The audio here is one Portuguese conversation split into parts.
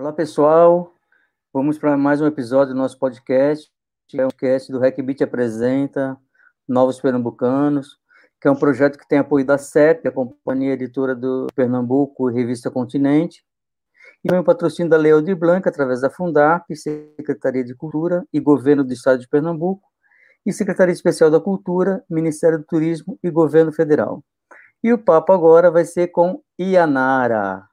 Olá, pessoal. Vamos para mais um episódio do nosso podcast. É um podcast do RecBit Apresenta Novos Pernambucanos, que é um projeto que tem apoio da CEP, a Companhia Editora do Pernambuco e Revista Continente, e o patrocínio da Lei Aldir Blanc, através da Fundap, Secretaria de Cultura e Governo do Estado de Pernambuco, e Secretaria Especial da Cultura, Ministério do Turismo e Governo Federal. E o papo agora vai ser com Ianara.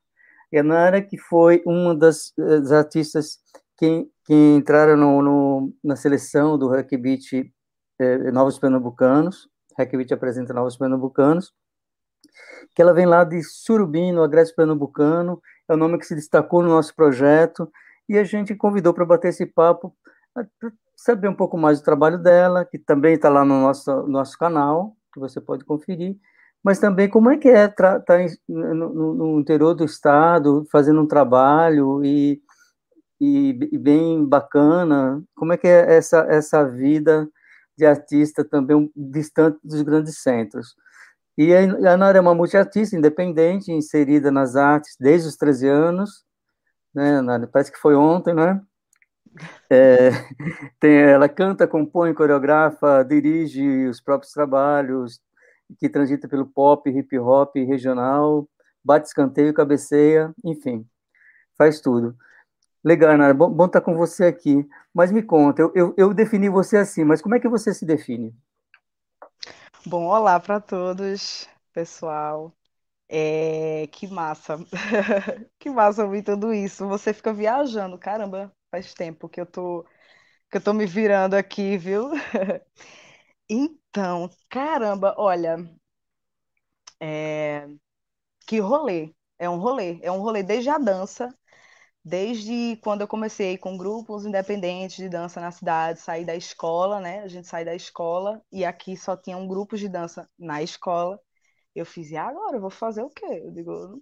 Yanara, que foi uma das, das artistas que, que entraram no, no, na seleção do Hack Beat eh, Novos Pernambucanos, Hack Beat apresenta Novos Pernambucanos, que ela vem lá de Surubim, no Agreste Pernambucano, é o nome que se destacou no nosso projeto, e a gente convidou para bater esse papo, para saber um pouco mais do trabalho dela, que também está lá no nosso, nosso canal, que você pode conferir, mas também como é que é estar tá no, no, interior do estado, fazendo um trabalho e, e, e, bem bacana, como é que é essa, essa vida de artista também distante dos grandes centros. E a Nara é uma multiartista independente, inserida nas artes desde os 13 anos, né, Nara? Parece que foi ontem, né? É, tem, ela canta, compõe, coreografa, dirige os próprios trabalhos, que transita pelo pop, hip hop regional, bate escanteio, cabeceia, enfim, faz tudo. Legal, Nara, bom, bom estar com você aqui. Mas me conta, eu, eu, eu defini você assim, mas como é que você se define? Bom, olá para todos, pessoal. É, que massa, que massa ouvir tudo isso. Você fica viajando, caramba, faz tempo que eu tô que eu tô me virando aqui, viu? Então, caramba, olha, é, que rolê. É um rolê, é um rolê desde a dança, desde quando eu comecei com grupos independentes de dança na cidade, saí da escola, né? A gente sai da escola e aqui só tinha um grupo de dança na escola. Eu fiz, e agora? Eu vou fazer o quê? Eu digo, eu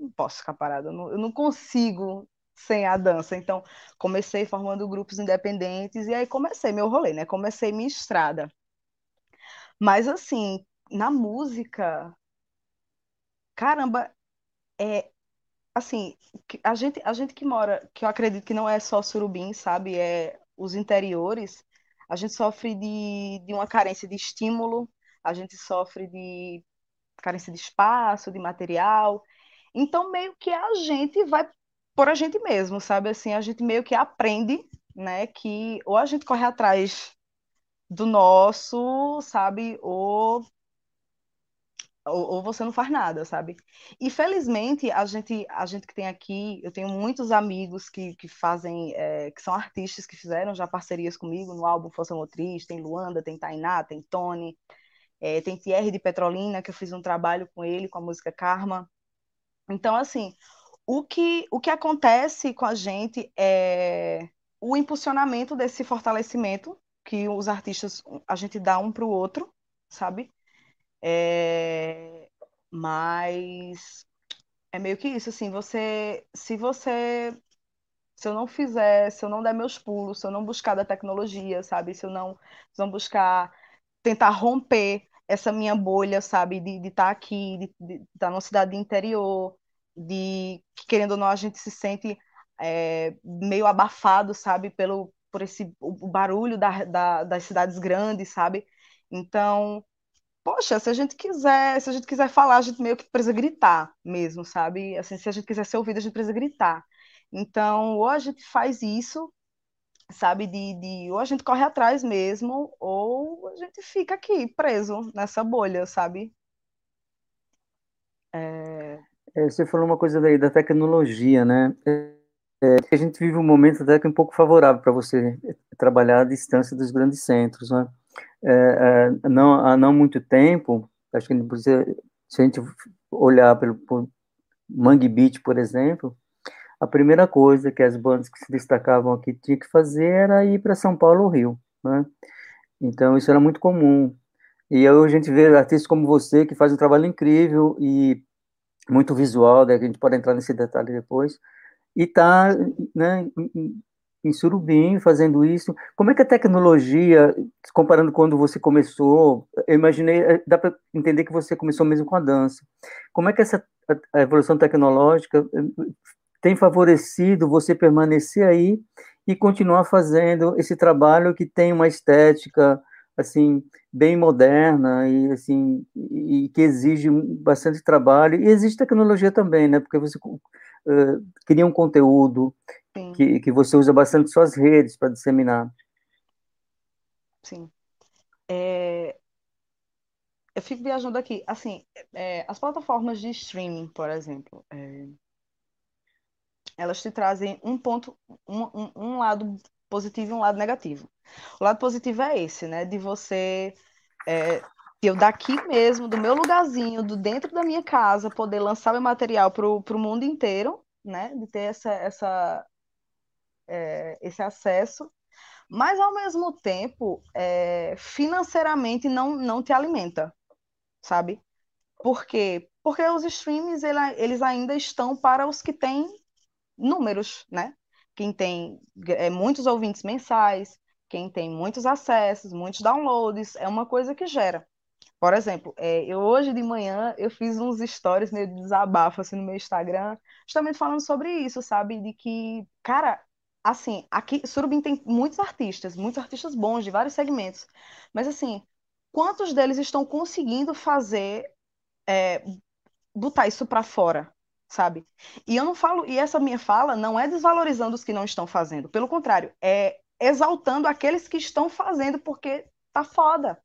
não, posso ficar parada, eu não consigo sem a dança. Então, comecei formando grupos independentes e aí comecei meu rolê, né? Comecei minha estrada. Mas assim, na música, caramba, é assim, a gente, a gente que mora, que eu acredito que não é só Surubim, sabe? É os interiores, a gente sofre de, de uma carência de estímulo, a gente sofre de carência de espaço, de material. Então, meio que a gente vai por a gente mesmo, sabe? Assim, a gente meio que aprende, né, que ou a gente corre atrás do nosso, sabe? Ou, ou, ou, você não faz nada, sabe? E felizmente a gente, a gente que tem aqui, eu tenho muitos amigos que, que fazem, é, que são artistas que fizeram já parcerias comigo no álbum Força Motriz, tem Luanda, tem Tainá, tem Tony, é, tem Thierry de Petrolina, que eu fiz um trabalho com ele, com a música Karma. Então, assim, o que, o que acontece com a gente é o impulsionamento desse fortalecimento que os artistas a gente dá um para o outro, sabe? É... Mas é meio que isso, assim, você, se você, se eu não fizer, se eu não der meus pulos, se eu não buscar da tecnologia, sabe? Se eu não, se eu não buscar tentar romper essa minha bolha, sabe? De estar tá aqui, de estar tá numa cidade interior, de que, querendo ou não, a gente se sente é, meio abafado, sabe? Pelo, por esse o barulho da, da, das cidades grandes, sabe? Então, poxa, se a gente quiser, se a gente quiser falar, a gente meio que precisa gritar mesmo, sabe? Assim, se a gente quiser ser ouvido, a gente precisa gritar. Então, ou a gente faz isso, sabe, de, de ou a gente corre atrás mesmo, ou a gente fica aqui preso nessa bolha, sabe? É... É, você falou uma coisa daí da tecnologia, né? É, a gente vive um momento até que um pouco favorável para você trabalhar à distância dos grandes centros, né? É, é, não, há não muito tempo, acho que se a gente olhar pelo por Mangue Beach, por exemplo, a primeira coisa que as bandas que se destacavam aqui tinham que fazer era ir para São Paulo ou Rio, né? Então isso era muito comum. E aí a gente vê artistas como você que faz um trabalho incrível e muito visual, né? a gente pode entrar nesse detalhe depois, e está né, em, Surubim fazendo isso. Como é que a tecnologia, comparando quando você começou, eu imaginei, eh, dá para entender que você começou mesmo com a dança. Como é que essa a evolução tecnológica eh, tem favorecido você permanecer aí e continuar fazendo esse trabalho que tem uma estética assim bem moderna e assim e que exige bastante trabalho e existe tecnologia também, né? Porque você uh, cria um conteúdo que, que você usa bastante suas redes para disseminar. Sim. É, eu fico viajando aqui. Assim, é, as plataformas de streaming, por exemplo, é, elas te trazem um ponto, um, um, um, lado positivo e um lado negativo. O lado positivo é esse, né? De você, é, eu daqui mesmo, do meu lugarzinho, do dentro da minha casa, poder lançar meu material para o mundo inteiro, né? De ter essa, essa, é, esse acesso mas ao mesmo tempo, é, financeiramente não, não te alimenta, sabe? Por quê? Porque os streams eles ainda estão para os que têm números, né? Quem tem é, muitos ouvintes mensais, quem tem muitos acessos, muitos downloads, é uma coisa que gera. Por exemplo, é, eu hoje de manhã eu fiz uns stories meio de desabafo assim no meu Instagram, justamente falando sobre isso, sabe? De que, cara, assim, aqui Surubim tem muitos artistas, muitos artistas bons de vários segmentos, mas assim, quantos deles estão conseguindo fazer é, botar isso para fora, sabe? E eu não falo, e essa minha fala não é desvalorizando os que não estão fazendo, pelo contrário, é exaltando aqueles que estão fazendo porque tá foda,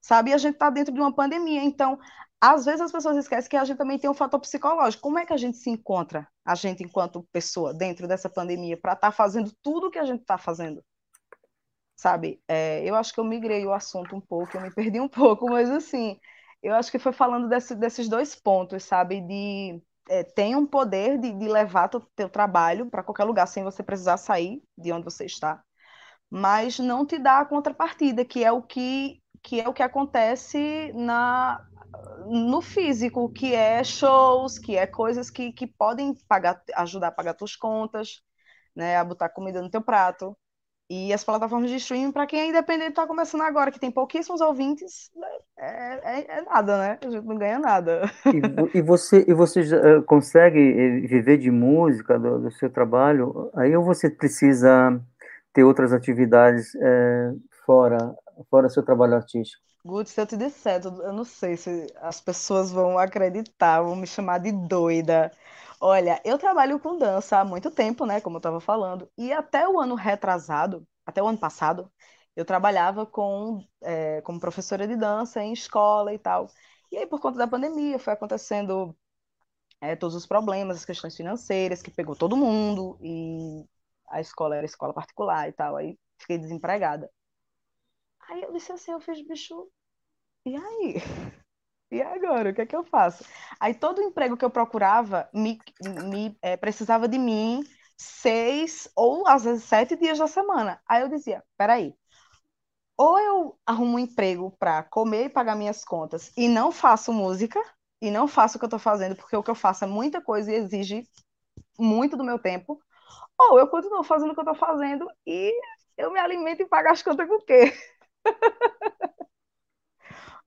sabe? E a gente tá dentro de uma pandemia, então às vezes as pessoas esquecem que a gente também tem um fator psicológico. Como é que a gente se encontra, a gente enquanto pessoa, dentro dessa pandemia, para estar tá fazendo tudo o que a gente está fazendo? Sabe? É, eu acho que eu migrei o assunto um pouco, eu me perdi um pouco, mas assim, eu acho que foi falando desse, desses dois pontos, sabe? De é, tem um poder de, de levar teu, teu trabalho para qualquer lugar sem você precisar sair de onde você está, mas não te dá a contrapartida, que é o que que é o que acontece na no físico, que é shows, que é coisas que, que podem pagar, ajudar a pagar tuas contas, né, a botar comida no teu prato. E as plataformas de streaming, para quem é independente, está começando agora, que tem pouquíssimos ouvintes, é, é, é, nada, né? A gente não ganha nada. E, e você, e você já consegue eh, viver de música, do, do, seu trabalho? Aí ou você precisa ter outras atividades é, fora, fora seu trabalho artístico? Guto, se eu te disser, eu não sei se as pessoas vão acreditar, vão me chamar de doida. Olha, eu trabalho com dança há muito tempo, né? Como eu estava falando, e até o ano retrasado, até o ano passado, eu trabalhava com, é, como professora de dança em escola e tal. E aí, por conta da pandemia, foi acontecendo é, todos os problemas, as questões financeiras, que pegou todo mundo, e a escola era escola particular e tal. Aí fiquei desempregada. Aí eu disse assim, eu fiz, bicho, e aí? E agora, o que é que eu faço? Aí todo emprego que eu procurava me, me é, precisava de mim seis ou às vezes sete dias da semana. Aí eu dizia, peraí, ou eu arrumo um emprego para comer e pagar minhas contas e não faço música, e não faço o que eu estou fazendo, porque o que eu faço é muita coisa e exige muito do meu tempo, ou eu continuo fazendo o que eu estou fazendo e eu me alimento e pago as contas com o quê?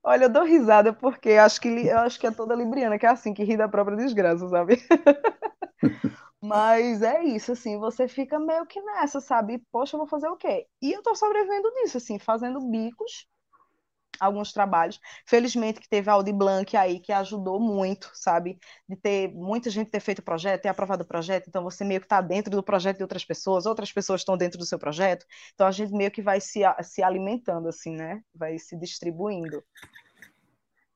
Olha, eu dou risada porque acho que, eu acho que é toda libriana que é assim, que ri da própria desgraça, sabe? Mas é isso, assim, você fica meio que nessa, sabe? Poxa, eu vou fazer o quê? E eu tô sobrevivendo nisso, assim, fazendo bicos alguns trabalhos. Felizmente que teve a Audi Blanc aí, que ajudou muito, sabe? De ter muita gente ter feito o projeto, ter aprovado o projeto, então você meio que está dentro do projeto de outras pessoas, outras pessoas estão dentro do seu projeto, então a gente meio que vai se, se alimentando, assim, né? Vai se distribuindo.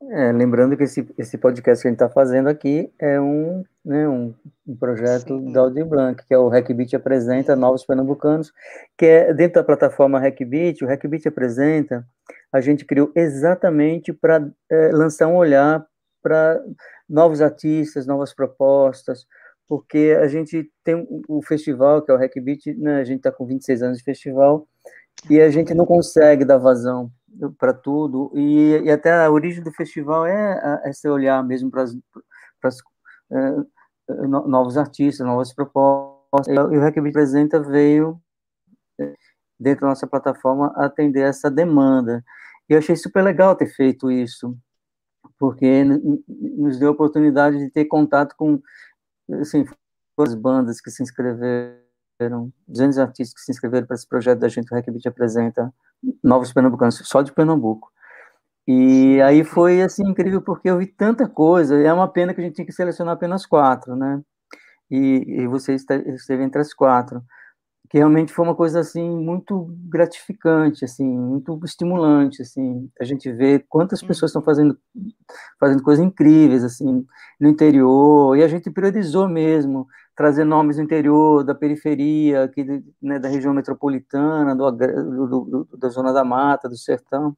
É, lembrando que esse, esse podcast que a gente está fazendo aqui é um, né, um, um projeto Sim. da Audi Blanc, que é o Hackbeat Apresenta. Novos Pernambucanos, que é dentro da plataforma Hackbeat, o Hackbeat Apresenta, a gente criou exatamente para é, lançar um olhar para novos artistas, novas propostas, porque a gente tem o festival, que é o Hackbeat, né, a gente está com 26 anos de festival, e a gente não consegue dar vazão para tudo, e, e, até a origem do festival é, é esse olhar mesmo para é, novos artistas, novas propostas, e o Hackbeat Apresenta veio dentro da nossa plataforma atender essa demanda. E eu achei super legal ter feito isso, porque nos deu a oportunidade de ter contato com, assim, as bandas que se inscreveram, 200 artistas que se inscreveram para esse projeto da gente, o Hackbeat apresenta Novos Pernambucanos, só de Pernambuco. E aí foi assim incrível porque eu vi tanta coisa. É uma pena que a gente tinha que selecionar apenas quatro, né? E, e você esteve entre as quatro, que realmente foi uma coisa assim muito gratificante, assim, muito estimulante, assim. A gente vê quantas pessoas estão fazendo fazendo coisas incríveis assim no interior e a gente priorizou mesmo trazer nomes do interior, da periferia, aqui né, da região metropolitana, do, do, do, da zona da mata, do sertão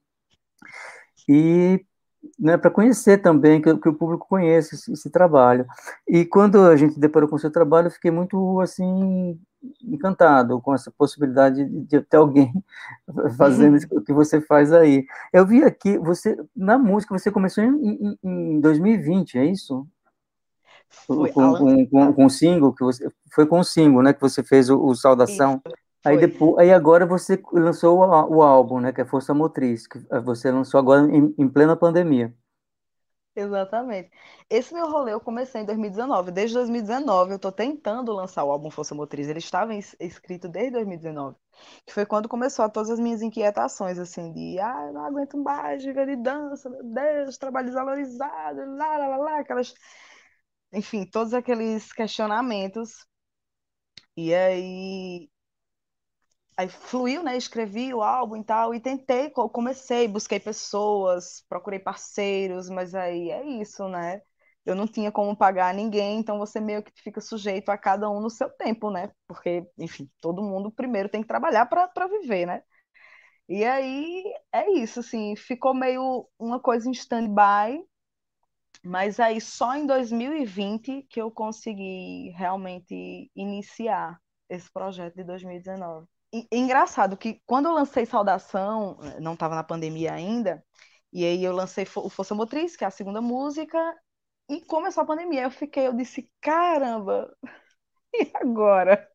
e né, para conhecer também, que, que, o público conheça esse, esse, trabalho. E quando a gente deparou com o seu trabalho, eu fiquei muito, assim, encantado com essa possibilidade de, ter alguém fazendo o que você faz aí. Eu vi aqui, você, na música, você começou em, em, em 2020, é isso? Foi, com, com, com, com, o single, que você, foi com o single, né, que você fez o, o Saudação. Isso. Aí, depois, aí agora você lançou o, o, álbum, né, que é Força Motriz, que você lançou agora em, em, plena pandemia. Exatamente. Esse meu rolê eu comecei em 2019. Desde 2019 eu estou tentando lançar o álbum Força Motriz. Ele estava escrito desde 2019, que foi quando começou todas as minhas inquietações, assim, de, ah, não aguento mais viver de dança, meu Deus, trabalho desvalorizado, lá, lá, lá, lá, aquelas... Enfim, todos aqueles questionamentos. E aí aí fluiu, né? Escrevi o álbum e tal, e tentei, comecei, busquei pessoas, procurei parceiros, mas aí é isso, né? Eu não tinha como pagar ninguém, então você meio que fica sujeito a cada um no seu tempo, né? Porque, enfim, todo mundo primeiro tem que trabalhar para viver, né? E aí é isso, assim, ficou meio uma coisa em stand-by, mas aí só em 2020 que eu consegui realmente iniciar esse projeto de 2019 engraçado que quando eu lancei Saudação, eh, não estava na pandemia ainda, e aí eu lancei o Força Motriz, que é a segunda música, e começou a pandemia. Eu fiquei, eu disse, caramba, e agora?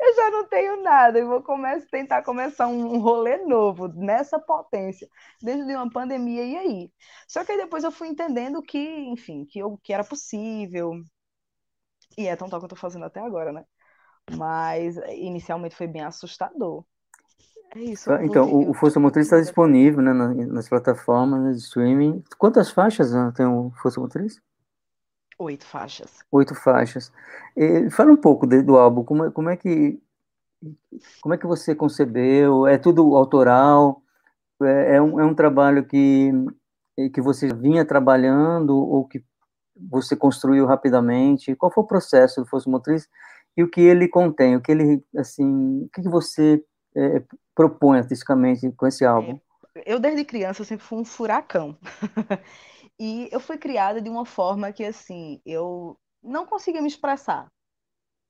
Eu já não tenho nada, eu vou começar, tentar começar um rolê novo, nessa potência, dentro de uma pandemia, e aí? Só que aí depois eu fui entendendo que, enfim, que, eu, que era possível, e é tão tal que eu tô fazendo até agora, né? Mas inicialmente foi bem assustador. É isso. Então, o, o Força Motriz está disponível né, nas plataformas de streaming. Quantas faixas tem o Força Motriz? Oito faixas. Oito faixas. E, fala um pouco de, do álbum. Como, é, como é que como é que você concebeu? É tudo autoral? É, é, um, é um trabalho que que você vinha trabalhando ou que você construiu rapidamente? Qual foi o processo do Força Motriz e o que ele contém, o que ele, assim, o que você é, propõe artisticamente com esse álbum? É, eu, desde criança, sempre fui um furacão. e eu fui criada de uma forma que, assim, eu não conseguia me expressar,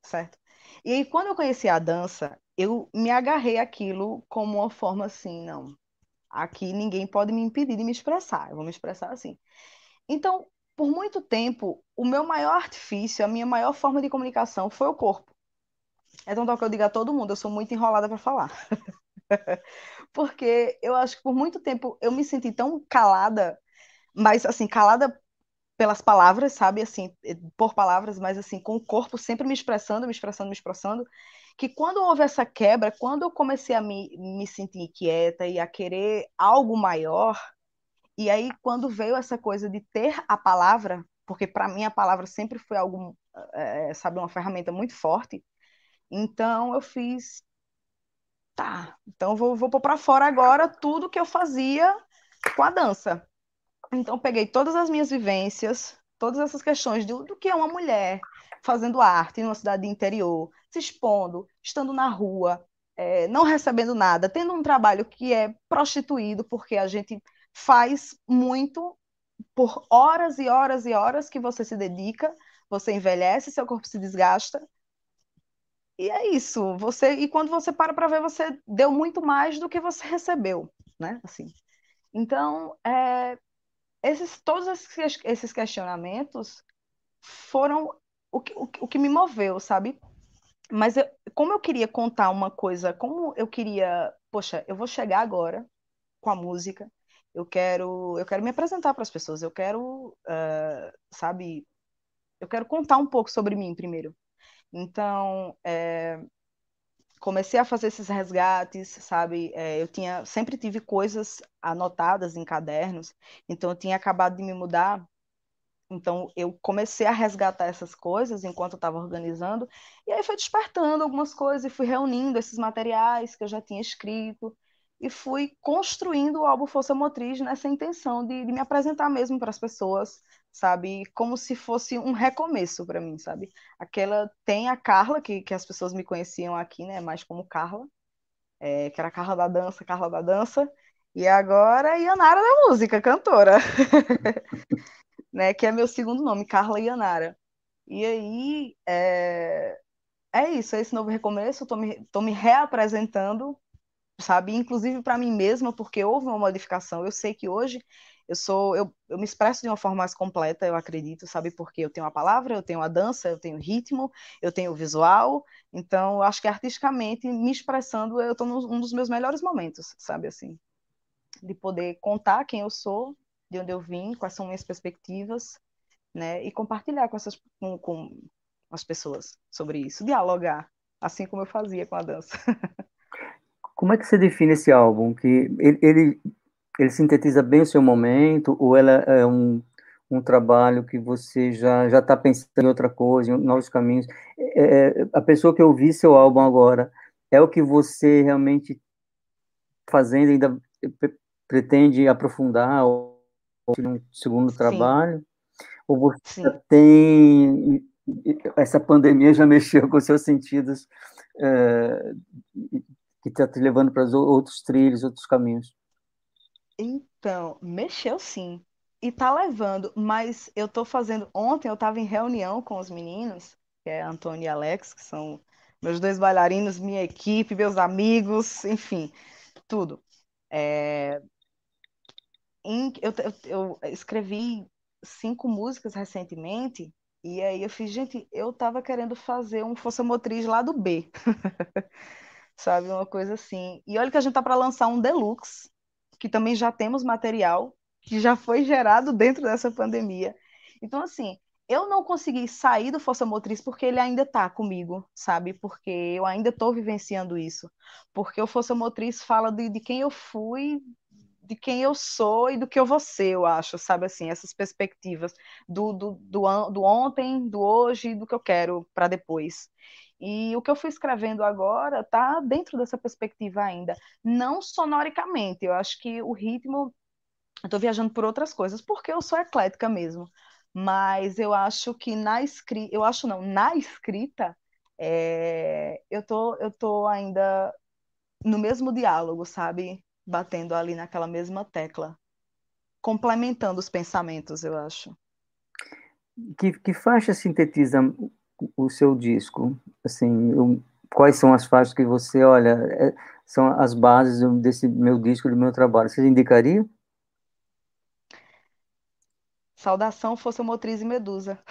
certo? E aí, quando eu conheci a dança, eu me agarrei aquilo como uma forma assim, não, aqui ninguém pode me impedir de me expressar, eu vou me expressar assim. Então, por muito tempo, o meu maior artifício, a minha maior forma de comunicação foi o corpo. É tão que eu digo a todo mundo, eu sou muito enrolada para falar. Porque eu acho que por muito tempo eu me senti tão calada, mas assim, calada pelas palavras, sabe, assim, por palavras, mas assim, com o corpo sempre me expressando, me expressando, me expressando, que quando houve essa quebra, quando eu comecei a me, me sentir inquieta e a querer algo maior, e aí, quando veio essa coisa de ter a palavra, porque para mim a palavra sempre foi algo, é, sabe, uma ferramenta muito forte, então eu fiz, tá, então vou, vou pôr para fora agora tudo que eu fazia com a dança. Então peguei todas as minhas vivências, todas essas questões do, do que é uma mulher fazendo arte em uma cidade interior, se expondo, estando na rua, é, não recebendo nada, tendo um trabalho que é prostituído, porque a gente faz muito por horas e horas e horas que você se dedica, você envelhece, seu corpo se desgasta. E é isso. Você e quando você para para ver, você deu muito mais do que você recebeu, né? Assim. Então, é, esses todos esses, questionamentos foram o que, o que me moveu, sabe? Mas eu, como eu queria contar uma coisa, como eu queria, poxa, eu vou chegar agora com a música, eu quero, eu quero me apresentar para as pessoas, eu quero, uh, sabe, eu quero contar um pouco sobre mim primeiro. Então, é, comecei a fazer esses resgates, sabe? É, eu tinha, sempre tive coisas anotadas em cadernos, então eu tinha acabado de me mudar, então eu comecei a resgatar essas coisas enquanto eu estava organizando, e aí foi despertando algumas coisas e fui reunindo esses materiais que eu já tinha escrito e fui construindo o álbum Força Motriz nessa intenção de, de me apresentar mesmo para as pessoas, sabe? Como se fosse um recomeço para mim, sabe? Aquela tem a Carla que, que as pessoas me conheciam aqui, né? Mais como Carla, é, que era Carla da dança, Carla da dança, e agora Yanara da música, cantora, né? Que é meu segundo nome, Carla Yanara. E aí é, é isso, é esse novo recomeço. Estou me, tô me reapresentando sabe? Inclusive para mim mesma, porque houve uma modificação. Eu sei que hoje eu sou, eu, eu me expresso de uma forma mais completa, eu acredito, sabe? Porque eu tenho a palavra, eu tenho a dança, eu tenho o ritmo, eu tenho o visual. Então, acho que artisticamente, me expressando, eu estou num dos meus melhores momentos, sabe? Assim, de poder contar quem eu sou, de onde eu vim, quais são minhas perspectivas, né? E compartilhar com essas com, com as pessoas sobre isso, dialogar, assim como eu fazia com a dança. Como é que você define esse álbum? Que ele, ele, ele sintetiza bem o seu momento ou ela é um, um trabalho que você já já está pensando em outra coisa, em novos caminhos? É, é, a pessoa que ouvir seu álbum agora é o que você realmente fazendo ainda pretende aprofundar ou um segundo Sim. trabalho? Ou você Sim. tem essa pandemia já mexeu com seus sentidos é, que está te levando para outros trilhos, outros caminhos? Então, mexeu sim. E tá levando, mas eu tô fazendo. Ontem eu estava em reunião com os meninos, que é Antônio e Alex, que são meus dois bailarinos, minha equipe, meus amigos, enfim, tudo. É... Eu, eu, eu escrevi cinco músicas recentemente, e aí eu fiz, gente, eu tava querendo fazer um Força Motriz lá do B. sabe? Uma coisa assim. E olha que a gente tá para lançar um deluxe, que também já temos material que já foi gerado dentro dessa pandemia. Então, assim, eu não consegui sair do Força Motriz porque ele ainda está comigo, sabe? Porque eu ainda estou vivenciando isso. Porque o Força Motriz fala de, de quem eu fui, de quem eu sou e do que eu vou ser, eu acho, sabe? Assim, essas perspectivas do, do, do, do ontem, do hoje e do que eu quero para depois. E o que eu fui escrevendo agora está dentro dessa perspectiva ainda, não sonoricamente. Eu acho que o ritmo, eu estou viajando por outras coisas, porque eu sou eclética mesmo. Mas eu acho que na escrita, eu acho não, na escrita, é, eu tô, eu tô ainda no mesmo diálogo, sabe? Batendo ali naquela mesma tecla, complementando os pensamentos, eu acho. Que, que faixa sintetiza o seu disco? Assim, eu, quais são as faixas que você, olha, é, são as bases desse meu disco, do meu trabalho? Você indicaria? Saudação, Força Motriz e Medusa.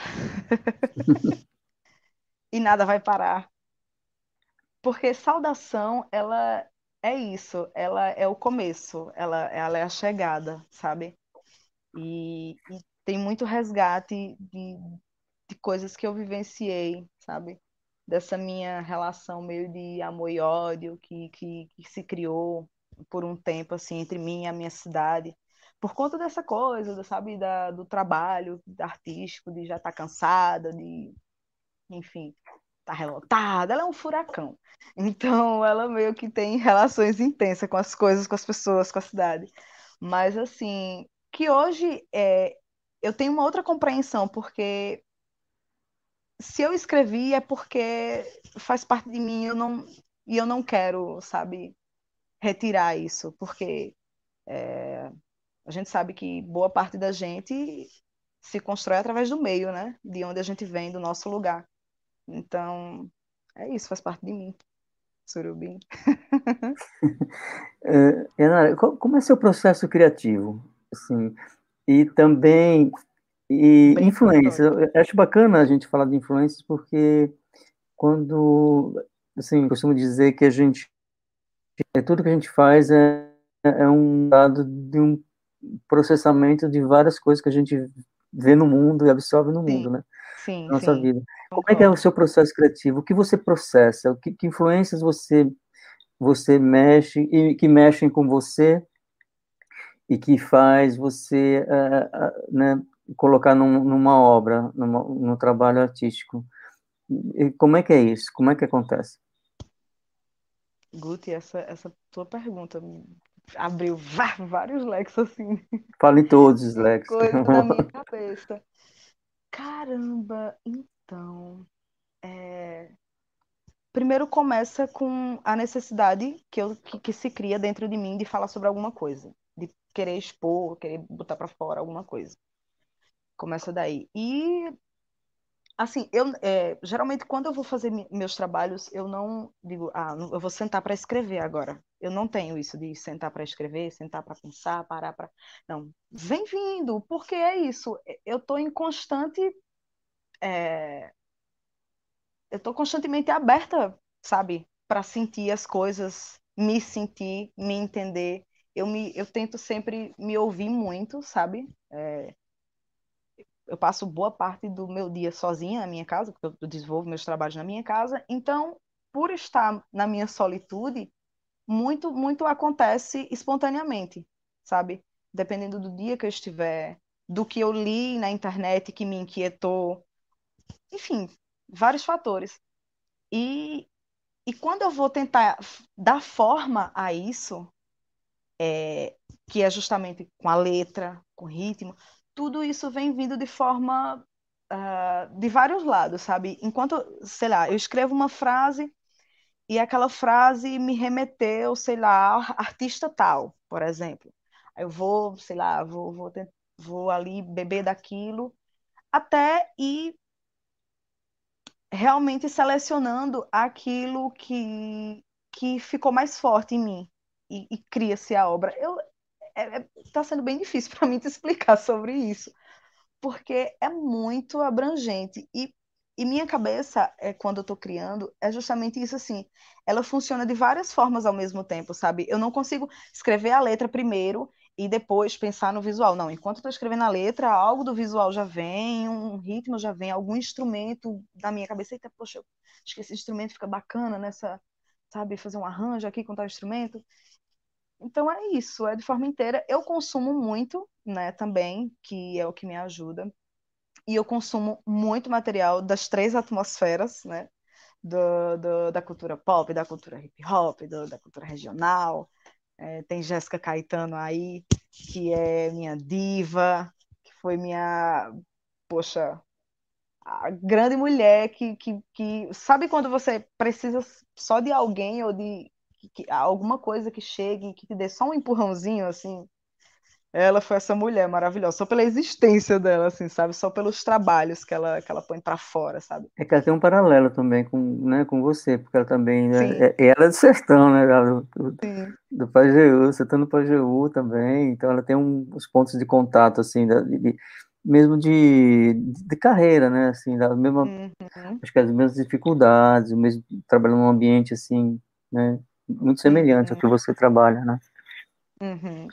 e nada vai parar. Porque saudação, ela é isso, ela é o começo, ela, ela é a chegada, sabe? E, e tem muito resgate de, coisas que eu vivenciei, sabe? Dessa minha relação meio de amor e ódio que, que, que se criou por um tempo, assim, entre mim e a minha cidade por conta dessa coisa, sabe, da, do trabalho artístico, de já estar tá cansada, de, enfim, tá relotada, ela é um furacão. Então, ela meio que tem relações intensas com as coisas, com as pessoas, com a cidade. Mas, assim, que hoje é, eu tenho uma outra compreensão, porque se eu escrevi é porque faz parte de mim eu não, e eu não quero, sabe, retirar isso, porque é, a gente sabe que boa parte da gente se constrói através do meio, né? De onde a gente vem, do nosso lugar. Então, é isso, faz parte de mim. Surubim. é, como é seu processo criativo? Assim, e também e Bem influência, eu acho bacana a gente falar de influências porque quando, assim, eu costumo dizer que a gente, é, tudo que a gente faz é, é um dado de um processamento de várias coisas que a gente vê no mundo e absorve no Sim. mundo, né? sim, nossa sim. vida. Como é que é o seu processo criativo? O que você processa? O que, que influências você você mexe e que mexem com você e que faz você uh, uh, né, colocar num, numa obra, numa, num trabalho artístico? E como é que é isso? Como é que acontece? Guti, essa, essa tua pergunta abriu vários leques assim. Fale todos os leques. Coisa na minha cabeça. Caramba, então. É... Primeiro começa com a necessidade que, eu, que, que se cria dentro de mim de falar sobre alguma coisa, de querer expor, querer botar para fora alguma coisa. Começa daí. E assim, eu é, geralmente quando eu vou fazer meus trabalhos, eu não digo, ah, eu vou sentar para escrever agora. Eu não tenho isso de sentar para escrever, sentar para pensar, parar para. Não, vem vindo, porque é isso. Eu estou em constante. É... Eu estou constantemente aberta, sabe, para sentir as coisas, me sentir, me entender. Eu, me, eu tento sempre me ouvir muito, sabe? É eu passo boa parte do meu dia sozinha na minha casa, porque eu desenvolvo meus trabalhos na minha casa. Então, por estar na minha solitude, muito muito acontece espontaneamente, sabe? Dependendo do dia que eu estiver, do que eu li na internet que me inquietou, enfim, vários fatores. E e quando eu vou tentar dar forma a isso, é, que é justamente com a letra, com o ritmo, tudo isso vem vindo de forma uh, de vários lados, sabe? Enquanto, sei lá, eu escrevo uma frase e aquela frase me remeteu, sei lá, artista tal, por exemplo. Aí eu vou, sei lá, vou, vou, vou ali beber daquilo até ir realmente selecionando aquilo que, que ficou mais forte em mim e, e cria-se a obra. Eu, é, é, tá sendo bem difícil para mim te explicar sobre isso, porque é muito abrangente. E, e minha cabeça, é, quando eu estou criando, é justamente isso assim. Ela funciona de várias formas ao mesmo tempo, sabe? Eu não consigo escrever a letra primeiro e depois pensar no visual. Não, enquanto estou escrevendo a letra, algo do visual já vem, um ritmo já vem, algum instrumento na minha cabeça. Eita, poxa, acho que esse instrumento fica bacana nessa, sabe, fazer um arranjo aqui com tal instrumento. Então é isso, é de forma inteira. Eu consumo muito, né, também, que é o que me ajuda. E eu consumo muito material das três atmosferas, né? Do, do da cultura pop, da cultura hip hop, do, da cultura regional. É, tem Jéssica Caetano aí, que é minha diva, que foi minha, poxa, a grande mulher que, que, que sabe quando você precisa só de alguém ou de que, alguma coisa que chegue, que te dê só um empurrãozinho, assim. Ela foi essa mulher maravilhosa, só pela existência dela, assim, sabe? Só pelos trabalhos que ela, que ela põe para fora, sabe? É que ela tem um paralelo também com, né, com você, porque ela também. Né, é, ela é do sertão, né? Do, do, do Pajeú, sertão do Pajeú também. Então ela tem um, os pontos de contato, assim, de, de, mesmo de, de carreira, né? Assim, da mesma, uhum. acho que as mesmas dificuldades, o mesmo trabalhando num ambiente assim, né? Muito semelhante uhum. ao que você trabalha, né? Uhum.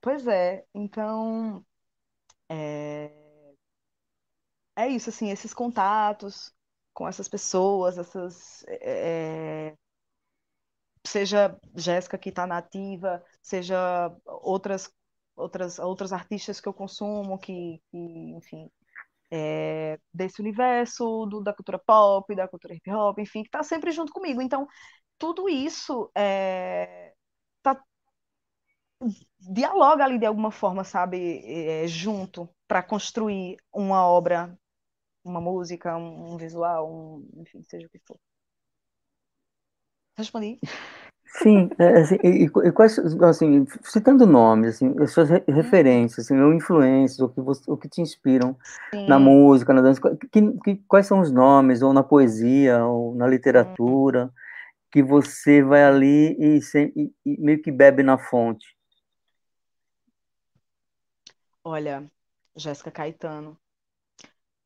Pois é, então é... é isso, assim, esses contatos com essas pessoas, essas é... seja Jéssica que está nativa, seja outras outras outros artistas que eu consumo que, que enfim é, desse universo do, da cultura pop, da cultura hip hop, enfim, que está sempre junto comigo. Então tudo isso é, tá, dialoga ali de alguma forma, sabe, é, junto para construir uma obra, uma música, um, um visual, um, enfim, seja o que for. Respondi. Sim, é, assim, e, e, quais, assim, citando nomes, assim, as suas re referências, assim, ou influências, o que, você, o que te inspiram Sim. na música, na dança, que, que, quais são os nomes, ou na poesia, ou na literatura, uhum que você vai ali e, e, e meio que bebe na fonte? Olha, Jéssica Caetano,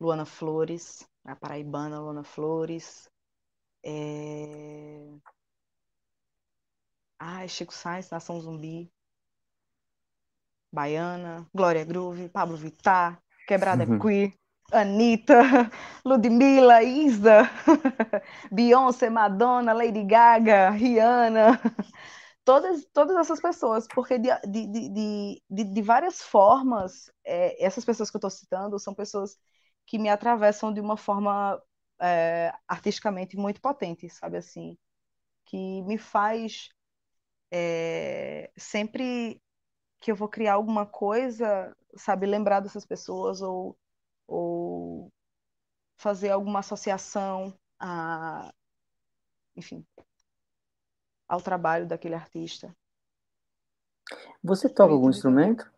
Luana Flores, a paraibana Luana Flores, é... Ai, Chico Sainz, Nação Zumbi, Baiana, Glória Groove, Pablo Vittar, Quebrada uhum. Queer, Anitta, Ludmilla, Isa, Beyoncé, Madonna, Lady Gaga, Rihanna, todas, todas essas pessoas, porque de, de, de, de, várias formas, é, essas pessoas que eu estou citando são pessoas que me atravessam de uma forma é, artisticamente muito potente, sabe assim, que me faz é, sempre que eu vou criar alguma coisa, sabe, lembrar dessas pessoas ou, ou fazer alguma associação a, enfim, ao trabalho daquele artista. Você toca algum instrumento?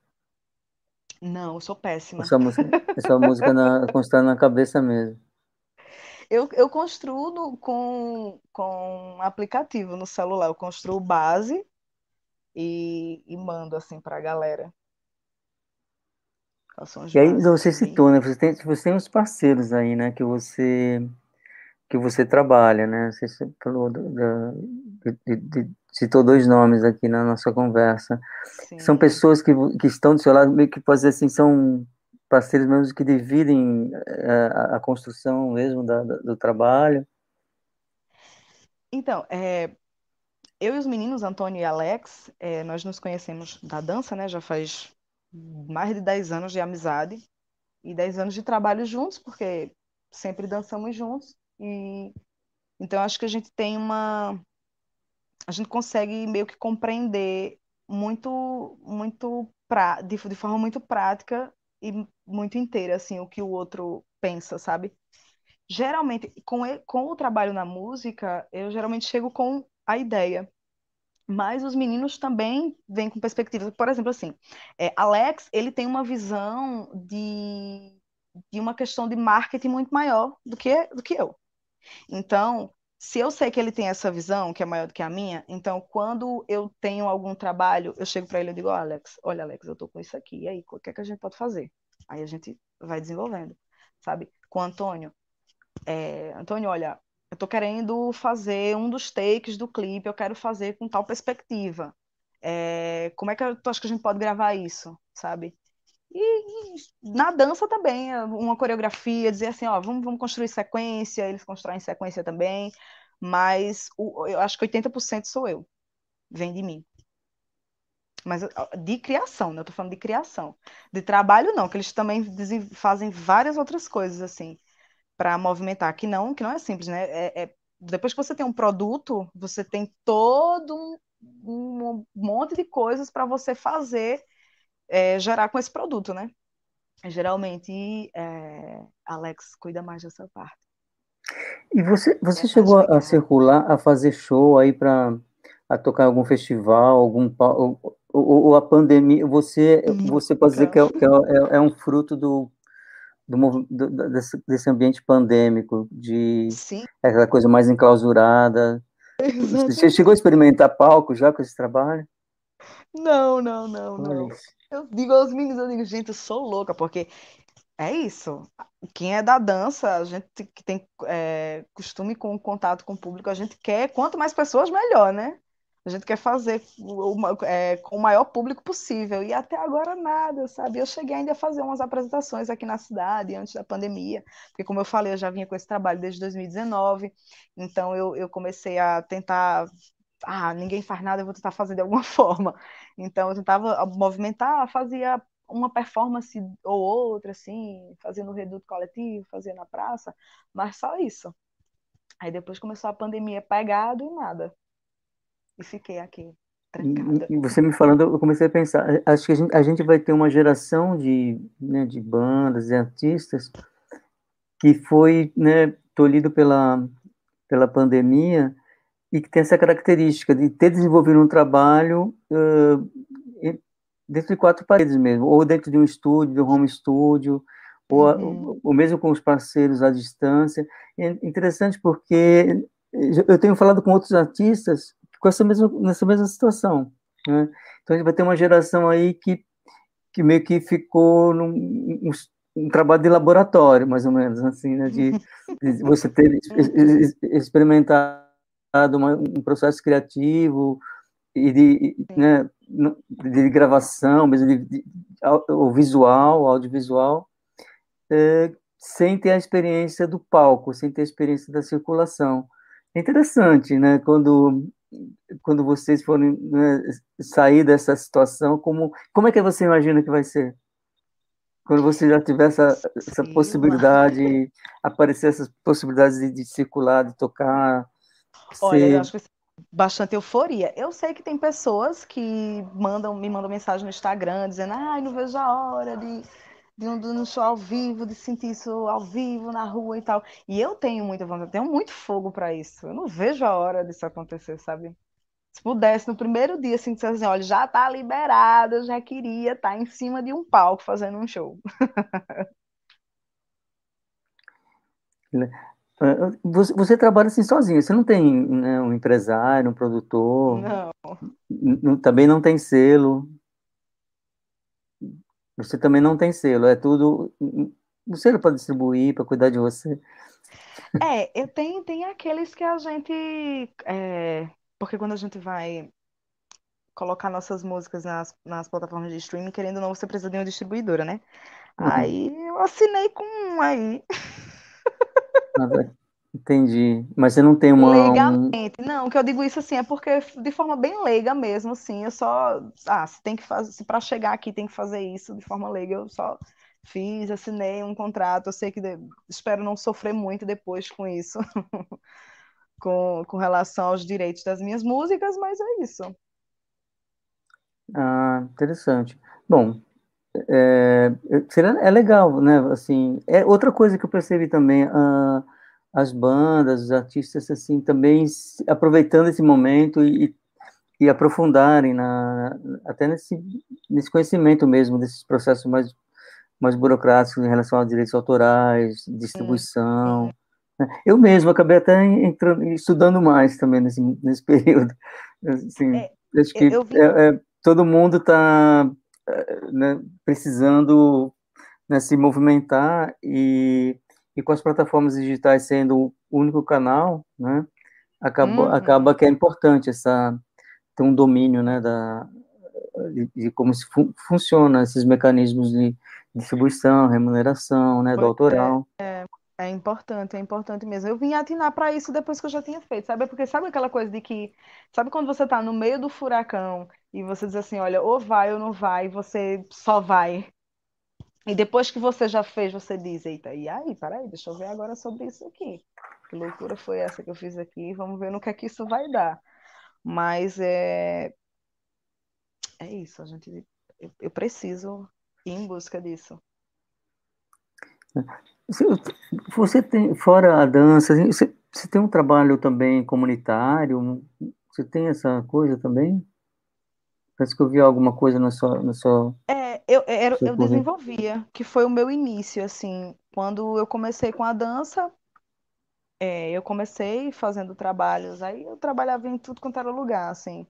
Não, eu sou péssima. Essa música, essa música na, constrói na cabeça mesmo. Eu, eu construo com, com aplicativo no celular. Eu construo base e, e mando assim para a galera. E aí você citou, né? Você tem, você tem uns parceiros aí, né? Que você que você trabalha, né? Você falou de, de, citou dois nomes aqui na nossa conversa. Sim. São pessoas que, que estão do seu lado, meio que fazer assim, são parceiros mesmo que dividem é, a, a construção mesmo da, do trabalho. Então, é, eu e os meninos, Antônio e Alex, é, nós nos conhecemos da dança, né? Já faz mais de 10 anos de amizade e 10 anos de trabalho juntos, porque sempre dançamos juntos. E então acho que a gente tem uma a gente consegue meio que compreender muito muito pra, de, de forma muito prática e muito inteira assim o que o outro pensa, sabe? Geralmente com com o trabalho na música, eu geralmente chego com a ideia. Mas os meninos também vêm com perspectivas. Por exemplo, assim, é, Alex, ele tem uma visão de, de uma questão de marketing muito maior do que, do que eu. Então, se eu sei que ele tem essa visão, que é maior do que a minha, então quando eu tenho algum trabalho, eu chego para ele e digo, oh, Alex, olha, Alex, eu tô com isso aqui, e aí, o que é que a gente pode fazer? Aí a gente vai desenvolvendo, sabe? Com o Antônio, é, Antônio, olha, eu tô querendo fazer um dos takes do clipe, eu quero fazer com tal perspectiva. É, como é que tu acha que a gente pode gravar isso, sabe? E, e, na dança também, é uma coreografia, dizer assim, ó, vamos, vamos construir sequência, eles constroem sequência também, mas o, eu acho que 80% sou eu, vem de mim. Mas de criação, né? Eu tô falando de criação. De trabalho, não, que eles também fazem várias outras coisas, assim, para movimentar, que não, que não é simples, né? É, é, depois que você tem um produto, você tem todo um, um monte de coisas para você fazer é, gerar com esse produto, né? Geralmente, é, Alex cuida mais dessa parte. E você, você chegou a, a circular, a fazer show aí para tocar em algum festival, algum ou, ou, ou a pandemia? Você, você pode dizer que, é, que é, é, é, um fruto do, do, do desse, desse, ambiente pandêmico, de Sim. aquela coisa mais enclausurada. Exatamente. Você chegou a experimentar palco já com esse trabalho? Não, não, não, não. Eu digo aos meninos, eu digo, gente, eu sou louca, porque é isso. Quem é da dança, a gente que tem é, costume com contato com o público, a gente quer, quanto mais pessoas, melhor, né? A gente quer fazer é, com o maior público possível. E até agora nada, sabe? Eu cheguei ainda a fazer umas apresentações aqui na cidade, antes da pandemia, porque, como eu falei, eu já vinha com esse trabalho desde 2019. Então, eu, eu comecei a tentar ah, ninguém faz nada, eu vou tentar fazer de alguma forma. Então eu tentava movimentar, fazia uma performance ou outra, assim, fazia no reduto coletivo, fazia na praça, mas só isso. Aí depois começou a pandemia pegado e nada. E fiquei aqui, trancada. E você me falando, eu comecei a pensar, acho que a gente, a gente vai ter uma geração de, né, de bandas e artistas que foi né, tolhido pela, pela pandemia e que tem essa característica de ter desenvolvido um trabalho uh, dentro de quatro paredes mesmo, ou dentro de um estúdio, de um home studio, ou, uhum. ou mesmo com os parceiros à distância. É interessante porque eu tenho falado com outros artistas com essa mesma, nessa mesma situação. Né? Então a gente vai ter uma geração aí que, que meio que ficou num um, um trabalho de laboratório, mais ou menos, assim, né? de, de você ter experimentar uma, um processo criativo e de, né, de gravação, mesmo de, de, o visual, audiovisual, é, sem ter a experiência do palco, sem ter a experiência da circulação. É interessante, né? Quando quando vocês forem né, sair dessa situação, como como é que você imagina que vai ser? Quando você já tiver essa, essa possibilidade, aparecer essas possibilidades de, de circular, de tocar. Olha, ser... eu acho que bastante euforia. Eu sei que tem pessoas que mandam, me mandam mensagem no Instagram dizendo, ai, não vejo a hora de, de um, de um show ao vivo, de sentir isso ao vivo na rua e tal. E eu tenho muita vontade, tenho muito fogo para isso. Eu não vejo a hora disso acontecer, sabe? Se pudesse, no primeiro dia, assim, dizer assim, olha, já tá liberado, eu já queria estar tá em cima de um palco fazendo um show. Você, você, trabalha assim sozinho, você não tem né, um empresário, um produtor? Não. Também não tem selo. Você também não tem selo, é tudo. Um selo para distribuir, para cuidar de você. É, eu tenho, tem aqueles que a gente. É, porque quando a gente vai colocar nossas músicas nas, nas plataformas de streaming, querendo ou não, você precisa de uma distribuidora, né? Uhum. Aí eu assinei com um aí. Entendi. Mas você não tem uma. Legalmente. Não, que eu digo isso assim, é porque de forma bem leiga mesmo, assim, eu só. Ah, se tem que fazer. Se para chegar aqui tem que fazer isso de forma leiga, eu só fiz, assinei um contrato. Eu sei que de... espero não sofrer muito depois com isso. com, com relação aos direitos das minhas músicas, mas é isso. Ah, interessante. Bom, é, é legal, né? Assim, é outra coisa que eu percebi também, uh, as bandas, os artistas, assim, também aproveitando esse momento e, e aprofundarem na, até nesse, nesse conhecimento mesmo desses processos mais, mais burocráticos em relação aos direitos autorais, distribuição. Né? Eu mesmo acabei até entrando, estudando mais também nesse, nesse período. Assim, é, acho que é, é, todo mundo está né, precisando né, se movimentar e, e com as plataformas digitais sendo o único canal, né, acaba, uhum. acaba que é importante essa ter um domínio né, da, de, de como se fun, funciona esses mecanismos de distribuição, remuneração, né, do é, autoral. É, é importante, é importante mesmo. Eu vim atinar para isso depois que eu já tinha feito, sabe? Porque sabe aquela coisa de que, sabe quando você está no meio do furacão e você diz assim, olha, ou vai ou não vai, você só vai. E depois que você já fez, você diz, eita, e aí, peraí, deixa eu ver agora sobre isso aqui. Que loucura foi essa que eu fiz aqui? Vamos ver no que é que isso vai dar. Mas é, é isso, a gente, eu, eu preciso ir em busca disso. Você tem, fora a dança, você, você tem um trabalho também comunitário? Você tem essa coisa também? Parece que eu vi alguma coisa na sua. Na sua é, eu, eu, eu desenvolvia, que foi o meu início, assim. Quando eu comecei com a dança, é, eu comecei fazendo trabalhos, aí eu trabalhava em tudo quanto era lugar, assim.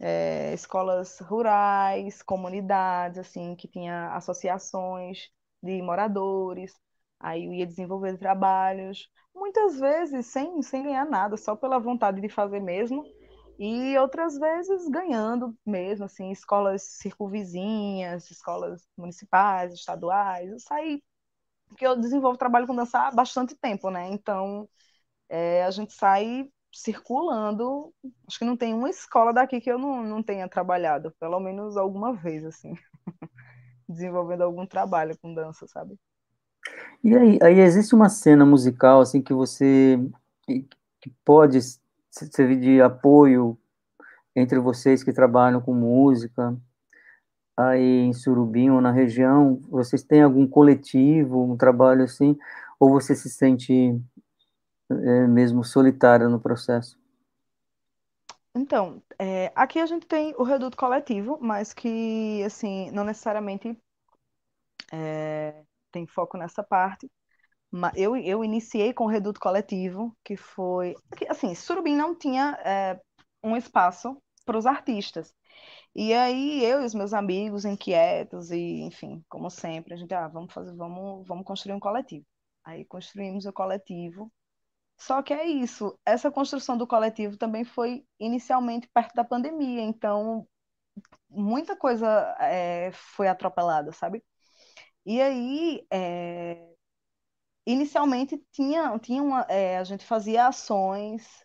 É, escolas rurais, comunidades, assim, que tinha associações de moradores. Aí eu ia desenvolver trabalhos, muitas vezes sem, sem ganhar nada, só pela vontade de fazer mesmo, e outras vezes ganhando mesmo, assim, escolas circunvizinhas, escolas municipais, estaduais. Eu saí, porque eu desenvolvo trabalho com dança há bastante tempo, né? Então, é, a gente sai circulando. Acho que não tem uma escola daqui que eu não, não tenha trabalhado, pelo menos alguma vez, assim, desenvolvendo algum trabalho com dança, sabe? E aí, aí existe uma cena musical assim que você que pode de apoio entre vocês que trabalham com música aí em Surubim ou na região? Vocês têm algum coletivo, um trabalho assim, ou você se sente é, mesmo solitária no processo? Então, é, aqui a gente tem o Reduto Coletivo, mas que, assim, não necessariamente é, tem foco nessa parte. Eu, eu iniciei com o Reduto Coletivo, que foi. Assim, Surubim não tinha é, um espaço para os artistas. E aí eu e os meus amigos inquietos e, enfim, como sempre, a gente, ah, vamos fazer, vamos, vamos construir um coletivo. Aí construímos o coletivo. Só que é isso, essa construção do coletivo também foi inicialmente perto da pandemia, então muita coisa é, foi atropelada, sabe? E aí, é... inicialmente tinha, tinha uma, é, a gente fazia ações,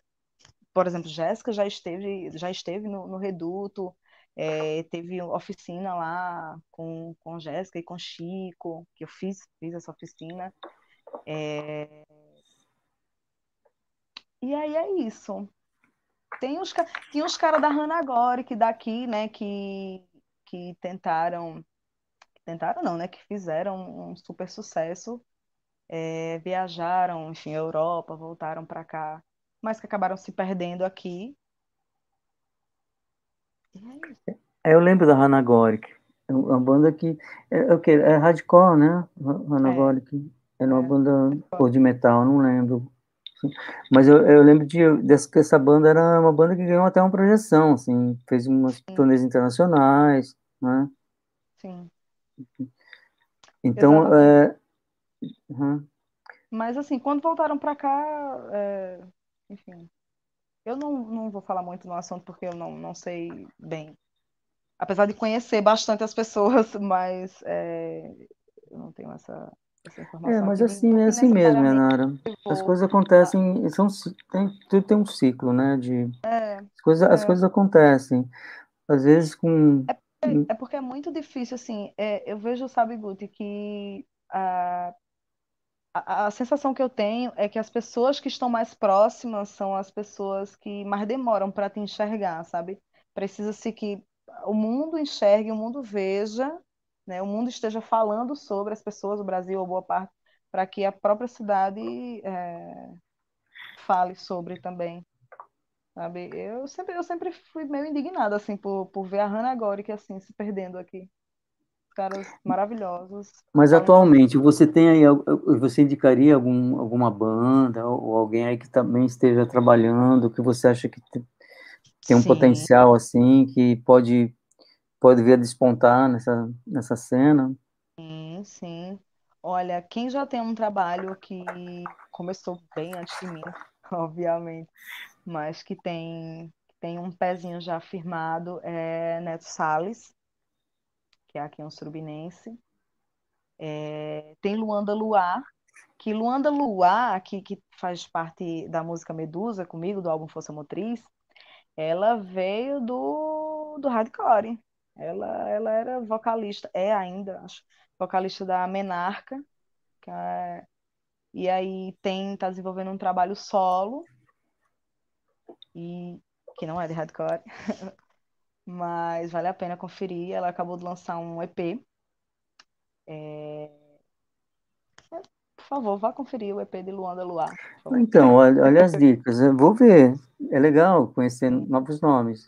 por exemplo, Jéssica já esteve, já esteve no, no Reduto, é, teve oficina lá com, com Jéssica e com Chico, que eu fiz, fiz essa oficina. É... E aí é isso. Tem os, tem os caras da Hanagori, que daqui, né, que, que tentaram, tentaram não, né, que fizeram um super sucesso, é, viajaram, enfim, Europa, voltaram para cá, mas que acabaram se perdendo aqui. É, é eu lembro da Hanagoric, é uma banda que é, o que é hardcore, né? Hanagoric. É. Era uma banda ou de metal, não lembro. Mas eu, eu lembro de dessa, que essa banda era uma banda que ganhou até uma projeção, assim, fez umas Sim. turnês internacionais, né? Sim. Então, é... uhum. mas assim, quando voltaram para cá, é... enfim, eu não, não vou falar muito no assunto porque eu não, não sei bem, apesar de conhecer bastante as pessoas, mas é... eu não tenho essa é, mas assim, é assim mesmo, né, Nara? As coisas acontecem, são, tem, tudo tem um ciclo, né? De, é, as, coisas, é. as coisas acontecem. Às vezes com. É, é porque é muito difícil, assim. É, eu vejo, sabe, Guti, que a, a, a sensação que eu tenho é que as pessoas que estão mais próximas são as pessoas que mais demoram para te enxergar, sabe? Precisa-se que o mundo enxergue, o mundo veja né, o mundo esteja falando sobre as pessoas, o Brasil, ou boa parte, para que a própria cidade é, fale sobre também. Sabe? Eu sempre, eu sempre fui meio indignada assim, por, por ver a Hannah agora que assim, se perdendo aqui. Caras maravilhosos. Mas atualmente, você tem aí, você indicaria algum, alguma banda ou alguém aí que também esteja trabalhando, que você acha que tem um Sim. potencial assim, que pode pode vir a despontar nessa, nessa cena. Sim, sim. Olha, quem já tem um trabalho que começou bem antes de mim, obviamente, mas que tem, tem um pezinho já firmado é Neto Salles, que é aqui um surubinense. É, tem Luanda Luar, que Luanda Luar, que, que faz parte da música Medusa comigo, do álbum Força Motriz, ela veio do, do hardcore. Ela, ela era vocalista, é ainda, acho, vocalista da Menarca, é, e aí tem, tá desenvolvendo um trabalho solo, e que não é de hardcore, mas vale a pena conferir. Ela acabou de lançar um EP. É... Por favor, vá conferir o EP de Luanda Luar. Então, olha, olha as dicas. Eu vou ver. É legal conhecer novos nomes.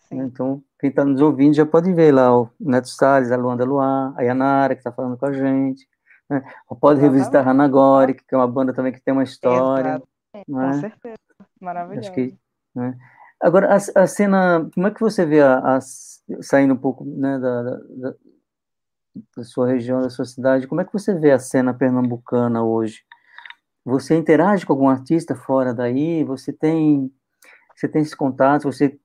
Sim. Então, quem está nos ouvindo já pode ver lá o Neto Salles, a Luanda Luar, a Yanara, que está falando com a gente. Né? Pode revisitar a Hanagori, que é uma banda também que tem uma história. Né? Com certeza. Maravilhoso. Que, né? Agora, a, a, cena, como é que você vê a, a saindo um pouco né, da, da, da sua região, da sua cidade, como é que você vê a cena pernambucana hoje? Você interage com algum artista fora daí? Você tem, você tem esse contato? Você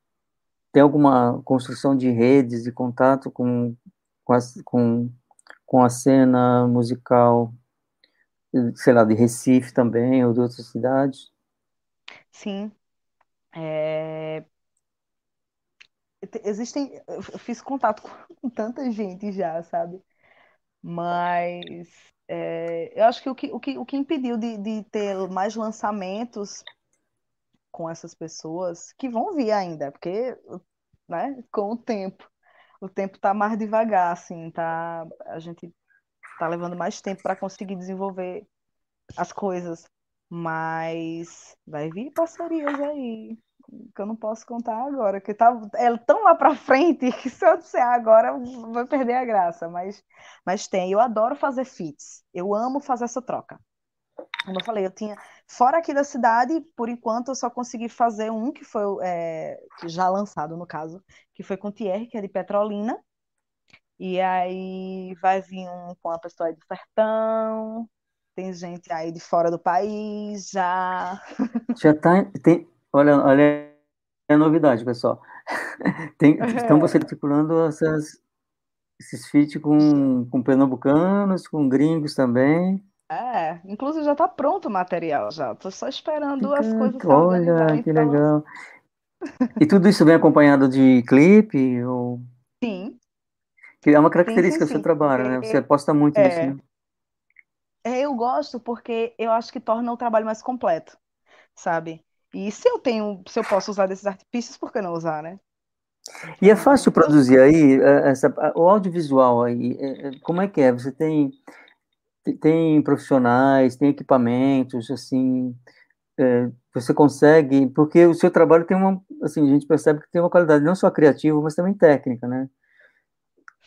tem alguma construção de redes de contato com, com, a, com, com a cena musical, sei lá, de Recife também, ou de outras cidades? Sim. É... Existem. Eu fiz contato com tanta gente já, sabe? Mas é... eu acho que o que, o que, o que impediu de, de ter mais lançamentos com essas pessoas que vão vir ainda, porque né, com o tempo. O tempo está mais devagar, assim, tá, a gente está levando mais tempo para conseguir desenvolver as coisas, mas vai vir parcerias aí que eu não posso contar agora, que tá é tão lá para frente que se eu disser agora vai perder a graça, mas mas tem. Eu adoro fazer fits. Eu amo fazer essa troca. Como eu falei, eu tinha. Fora aqui da cidade, por enquanto eu só consegui fazer um que foi é, já lançado, no caso, que foi com o Thierry, que é de Petrolina. E aí vai vir um com a pessoa aí do sertão. Tem gente aí de fora do país já. Já tá. Tem, olha, olha a novidade, pessoal. Tem, então você articulando essas, esses feats com, com pernambucanos, com gringos também. É, inclusive já está pronto o material já. Tô só esperando as coisas Olha, que lançar. legal. E tudo isso vem acompanhado de clipe? Ou... Sim, Que é uma sim, sim, característica do seu sim. trabalho, né? Você Porque aposta muito nisso, é, né? É, eu gosto porque eu acho que torna o trabalho mais completo, sabe? E se eu tenho, se eu posso usar desses artifícios, por que não usar, né? E é fácil produzir aí, eh, essa, o audiovisual aí, eh, como é que é? Você tem, tem profissionais, tem equipamentos, assim, eh, você consegue, porque o seu trabalho tem uma, assim, a gente percebe que tem uma qualidade não só criativa, mas também técnica, né?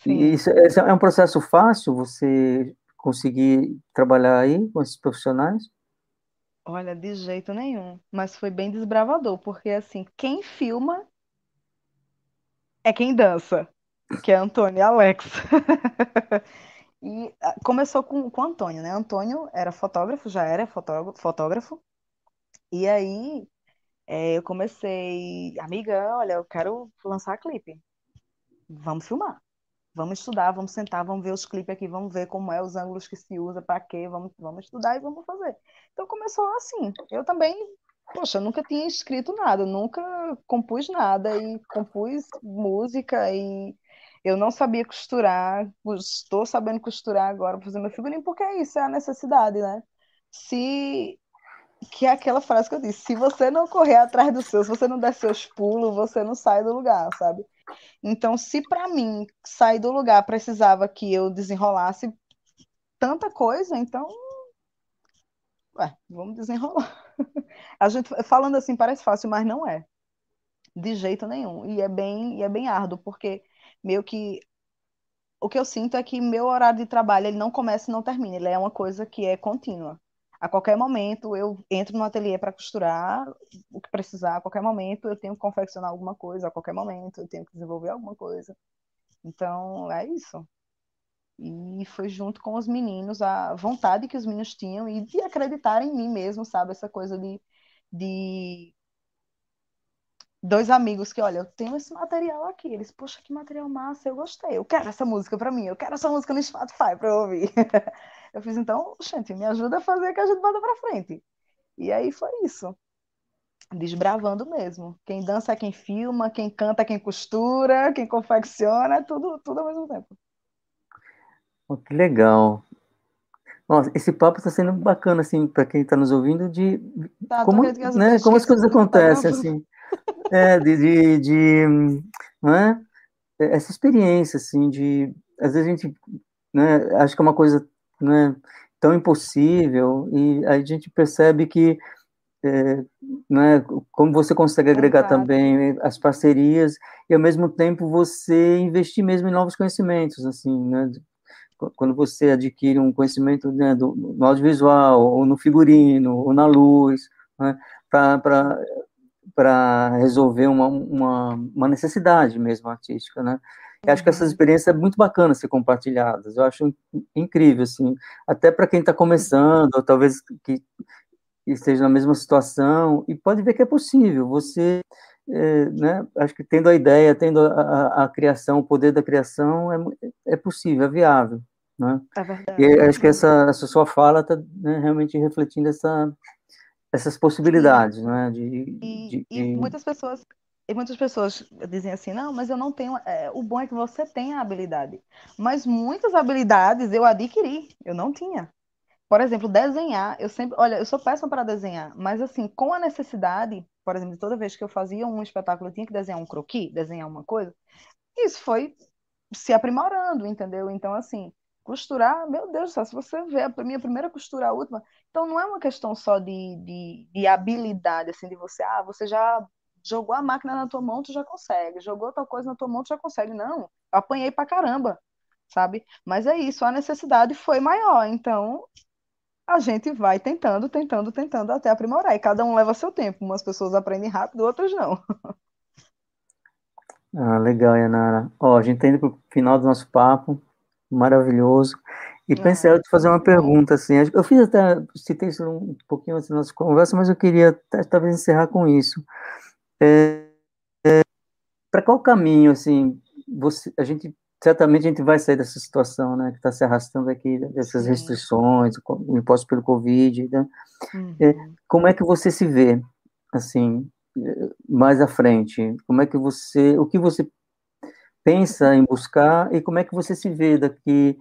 E sim. isso, esse é um processo fácil, você conseguir trabalhar aí com esses profissionais? Olha, de jeito nenhum. Mas foi bem desbravador, porque assim, quem filma é quem dança, que é Antônio e Alex. E ah, começou com, com Antônio, né? Antônio era fotógrafo, já era fotógrafo, fotógrafo. E aí é, eu comecei, amiga, olha, eu quero lançar clipe. Vamos filmar. Vamos estudar, vamos sentar, vamos ver os clipes aqui, vamos ver como é os ângulos que se usa, para quê, vamos, vamos estudar e vamos fazer. Então começou assim. Eu também, poxa, nunca tinha escrito nada, nunca compus nada e compus música e eu não sabia costurar, estou sabendo costurar agora para fazer meu figurino, porque é isso, é a necessidade, né? Se que é aquela frase que eu disse, se você não correr atrás do seu, se você não der seus pulos, você não sai do lugar, sabe? Então, se para mim sair do lugar precisava que eu desenrolasse tanta coisa, então, ué, vamos desenrolar. A gente falando assim parece fácil, mas não é, de jeito nenhum. E é bem, e é bem árduo, porque meio que o que eu sinto é que meu horário de trabalho ele não começa e não termina, ele é uma coisa que é contínua. A qualquer momento eu entro no ateliê para costurar o que precisar, a qualquer momento eu tenho que confeccionar alguma coisa, a qualquer momento eu tenho que desenvolver alguma coisa. Então, é isso. E foi junto com os meninos, a vontade que os meninos tinham e de acreditar em mim mesmo, sabe? Essa coisa de, de dois amigos que, olha, eu tenho esse material aqui. Eles, poxa, que material massa, eu gostei. Eu quero essa música para mim, eu quero essa música no Spotify para eu ouvir. Eu fiz, então, gente, me ajuda a fazer que a gente bota para frente. E aí foi isso. Desbravando mesmo. Quem dança é quem filma, quem canta é quem costura, quem confecciona, é tudo, tudo ao mesmo tempo. Oh, que legal. Nossa, esse papo está sendo bacana, assim, para quem está nos ouvindo, de Tá, como, né, como as coisas acontecem, assim. É, de, de, de, não é? Essa experiência, assim, de... Às vezes a gente, né, acho que é uma coisa né, tão impossível, e a gente percebe que é, né, como você consegue agregar Exato. também as parcerias e ao mesmo tempo você investir mesmo em novos conhecimentos, assim, né, quando você adquire um conhecimento né, do, no audiovisual, ou no figurino, ou na luz, né, para resolver uma, uma, uma, necessidade mesmo artística, né? Eu acho que essas experiências são muito bacanas ser compartilhadas, eu acho incrível, assim, até para quem está começando, ou talvez que esteja na mesma situação, e pode ver que é possível, você, é, né, acho que tendo a ideia, tendo a, a, a criação, o poder da criação, é, é possível, é viável, né? É verdade. E acho que essa, essa sua fala está né, realmente refletindo essa, essas possibilidades, né? De, E, de, e muitas pessoas e muitas pessoas dizem assim, não, mas eu não tenho. É, o bom é que você tem a habilidade. Mas muitas habilidades eu adquiri, eu não tinha. Por exemplo, desenhar, eu sempre, olha, eu sou péssima para desenhar, mas assim, com a necessidade, por exemplo, toda vez que eu fazia um espetáculo, eu tinha que desenhar um croquis, desenhar uma coisa, isso foi se aprimorando, entendeu? Então, assim, costurar, meu Deus do céu, se você vê a minha primeira costura, a última, então não é uma questão só de, de, de habilidade, assim, de você, ah, você já jogou a máquina na tua mão, tu já consegue, jogou tal coisa na tua mão, tu já consegue. Não, eu apanhei pra caramba, sabe? Mas é isso, a necessidade foi maior, então a gente vai tentando, tentando, tentando até aprimorar. E cada um leva seu tempo. Umas pessoas aprendem rápido, outras não. Ah, legal, Yanara. Ó, a gente está indo para o final do nosso papo, maravilhoso. E ah, pensei em te fazer uma pergunta, assim. Eu fiz até, citei isso um pouquinho antes da nossa conversa, mas eu queria talvez encerrar com isso. É, é, para qual caminho, assim, você, a gente certamente a gente vai sair dessa situação, né, que está se arrastando aqui, dessas Sim. restrições, o imposto pelo Covid, né? Uhum. É, como é que você se vê, assim, mais à frente? Como é que você, o que você pensa em buscar e como é que você se vê daqui,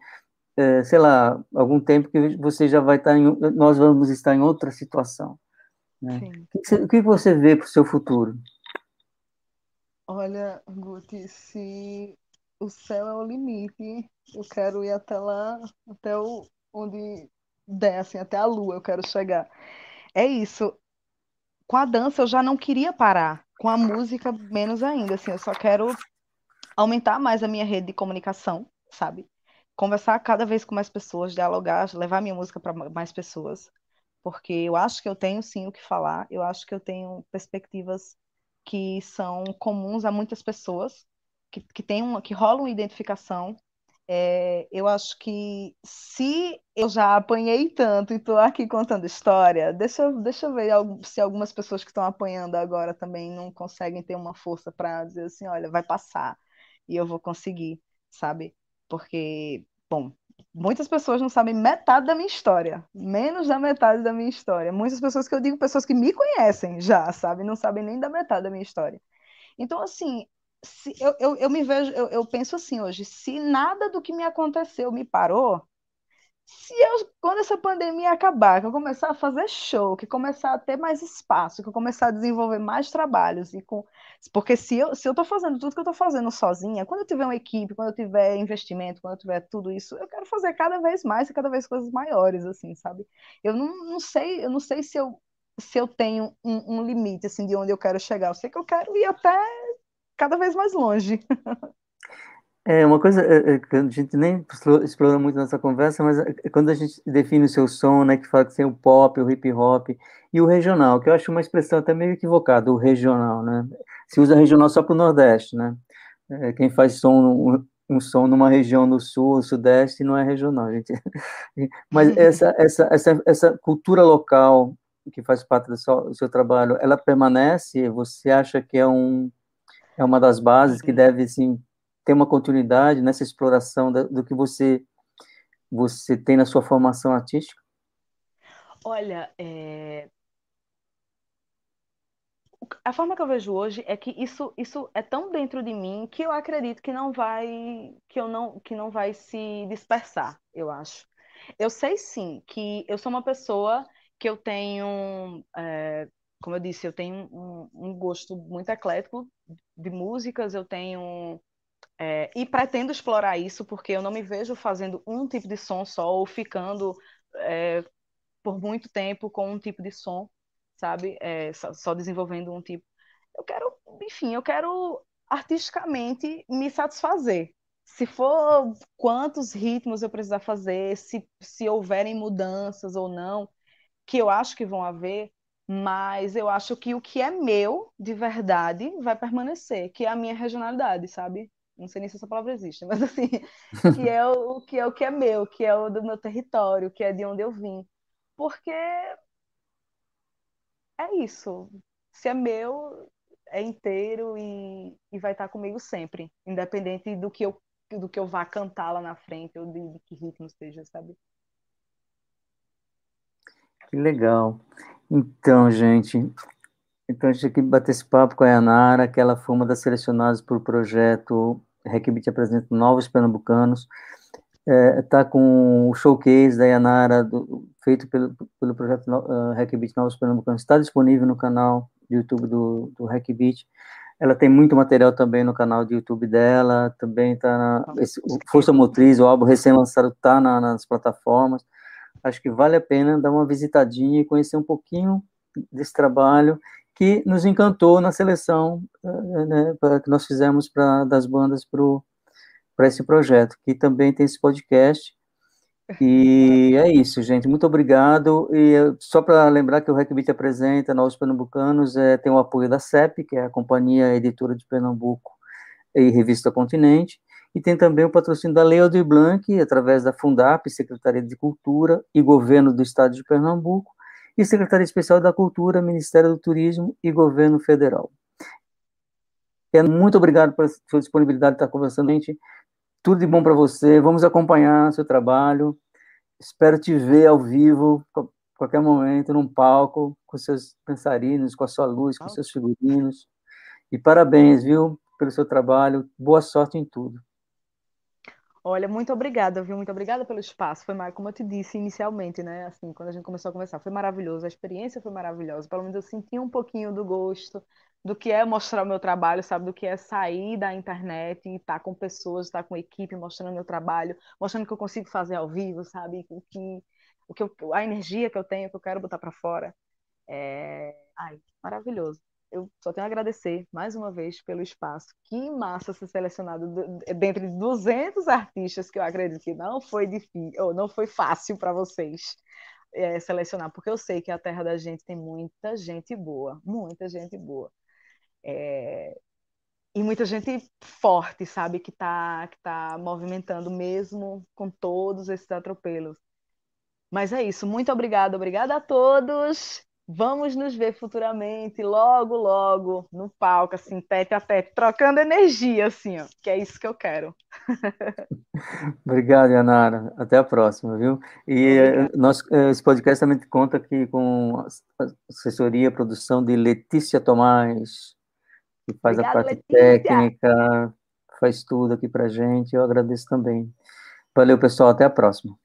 é, sei lá, algum tempo que você já vai estar em, nós vamos estar em outra situação, né? O que, o que você vê para o seu futuro? Olha, Guti, se o céu é o limite. Eu quero ir até lá, até o, onde der, assim, até a lua eu quero chegar. É isso. Com a dança eu já não queria parar, com a música menos ainda, assim, eu só quero aumentar mais a minha rede de comunicação, sabe? Conversar cada vez com mais pessoas, dialogar, levar minha música para mais pessoas, porque eu acho que eu tenho sim o que falar, eu acho que eu tenho perspectivas que são comuns a muitas pessoas, que, que tem uma, que rola uma identificação. É, eu acho que se eu já apanhei tanto e estou aqui contando história, deixa, deixa eu ver se algumas pessoas que estão apanhando agora também não conseguem ter uma força para dizer assim, olha, vai passar e eu vou conseguir, sabe? Porque, bom, muitas pessoas não sabem metade da minha história, menos da metade da minha história. Muitas pessoas que eu digo, pessoas que me conhecem já, sabe? Não sabem nem da metade da minha história. Então, assim, se, eu, eu, eu me vejo, eu, eu penso assim hoje, se nada do que me aconteceu me parou, se eu, quando essa pandemia acabar, que eu começar a fazer show, que começar a ter mais espaço, que eu começar a desenvolver mais trabalhos, e com, porque se eu se eu estou fazendo tudo que eu estou fazendo sozinha, quando eu tiver uma equipe, quando eu tiver investimento, quando eu tiver tudo isso, eu quero fazer cada vez mais e cada vez coisas maiores, assim, sabe? Eu não, não sei, eu não sei se eu se eu tenho um, um limite assim de onde eu quero chegar. Eu sei que eu quero ir até cada vez mais longe. É uma coisa é, é, que a gente nem explora muito nessa conversa, mas é, quando a gente define o seu som, né, que fala que tem o pop, o hip hop e o regional, que eu acho uma expressão até meio equivocada, o regional, né? Se usa regional só para o Nordeste, né? Quem faz som um, um, som numa região do Sul, Sudeste, não é regional, gente. Mas essa essa essa essa cultura local que faz parte do seu, do seu trabalho, ela permanece? Você acha que é um é uma das bases que deve assim, ter uma continuidade nessa exploração do, do que você você tem na sua formação artística? Olha, é... a forma que eu vejo hoje é que isso, isso é tão dentro de mim que eu acredito que não vai que eu não que não vai se dispersar, eu acho. Eu sei sim que eu sou uma pessoa que eu tenho é, como eu disse, eu tenho um, um gosto muito eclético de músicas, eu tenho. É, e pretendo explorar isso, porque eu não me vejo fazendo um tipo de som só, ou ficando é, por muito tempo com um tipo de som, sabe? É, só, só desenvolvendo um tipo. Eu quero, enfim, eu quero artisticamente me satisfazer. Se for quantos ritmos eu precisar fazer, se, se houverem mudanças ou não, que eu acho que vão haver, mas eu acho que o que é meu, de verdade, vai permanecer, que é a minha regionalidade, sabe? Não sei nem se essa palavra existe, mas assim, que é o, que é o que é meu, que é o do meu território, que é de onde eu vim. Porque é isso. Se é meu, é inteiro e, e vai estar comigo sempre, independente do que eu do que eu vá cantar lá na frente ou de, de que ritmo esteja, sabe? Que legal. Então, gente, então a gente aqui bater esse papo com a Yanara, que ela foi uma das selecionadas por projeto Requibit apresenta Novos Pernambucanos. Está é, tá com o showcase da Yanara, do, feito pelo, pelo projeto uh, Requibit Novos Pernambucanos, está disponível no canal do YouTube do, do Requibit. Ela tem muito material também no canal do YouTube dela, também está na esse, Força Motriz, o álbum recém-lançado está na, nas plataformas acho que vale a pena dar uma visitadinha e conhecer um pouquinho desse trabalho que nos encantou na seleção eh, né, que nós fizemos pra, das bandas para esse projeto, que também tem esse podcast. E é isso, gente. Muito obrigado. E eh, só para lembrar que o RecBit apresenta Novos Pernambucanos, é, tem o apoio da CEP, que é a Companhia Editora de Pernambuco e Revista Continente, e tem também o patrocínio da Lei Aldir Blanc, através da Fundap, Secretaria de Cultura e Governo do Estado de Pernambuco, e Secretaria Especial da Cultura, Ministério do Turismo e Governo Federal. Muito obrigado pela sua disponibilidade de estar conversando gente. Tudo de bom para você. Vamos acompanhar seu trabalho. Espero te ver ao vivo, a qualquer momento, num palco, com seus dançarinos, com a sua luz, com seus figurinos. E parabéns, viu, pelo seu trabalho. Boa sorte em tudo. Olha, muito obrigada, viu? Muito obrigada pelo espaço. Foi, como eu te disse inicialmente, né? Assim, quando a gente começou a conversar, foi maravilhoso. A experiência foi maravilhosa. Pelo menos eu senti um pouquinho do gosto do que é mostrar o meu trabalho, sabe? Do que é sair da internet e estar com pessoas, estar com equipe, mostrando meu trabalho, mostrando o que eu consigo fazer ao vivo, sabe? O que, o que eu, a energia que eu tenho, que eu quero botar para fora. É... Ai, maravilhoso eu só tenho a agradecer mais uma vez pelo espaço. Que massa ser selecionado dentre 200 artistas que eu acredito que não foi difícil, ou não foi fácil para vocês é, selecionar, porque eu sei que a terra da gente tem muita gente boa, muita gente boa. É, e muita gente forte, sabe, que está que tá movimentando mesmo com todos esses atropelos. Mas é isso, muito obrigada, obrigada a todos Vamos nos ver futuramente, logo, logo, no palco, assim, tete a tete, trocando energia, assim, ó, que é isso que eu quero. Obrigado, Yanara. Até a próxima, viu? E eh, nós, eh, esse podcast também conta aqui com a assessoria, produção de Letícia Tomás, que faz Obrigada, a parte Letícia. técnica, faz tudo aqui pra gente. Eu agradeço também. Valeu, pessoal. Até a próxima.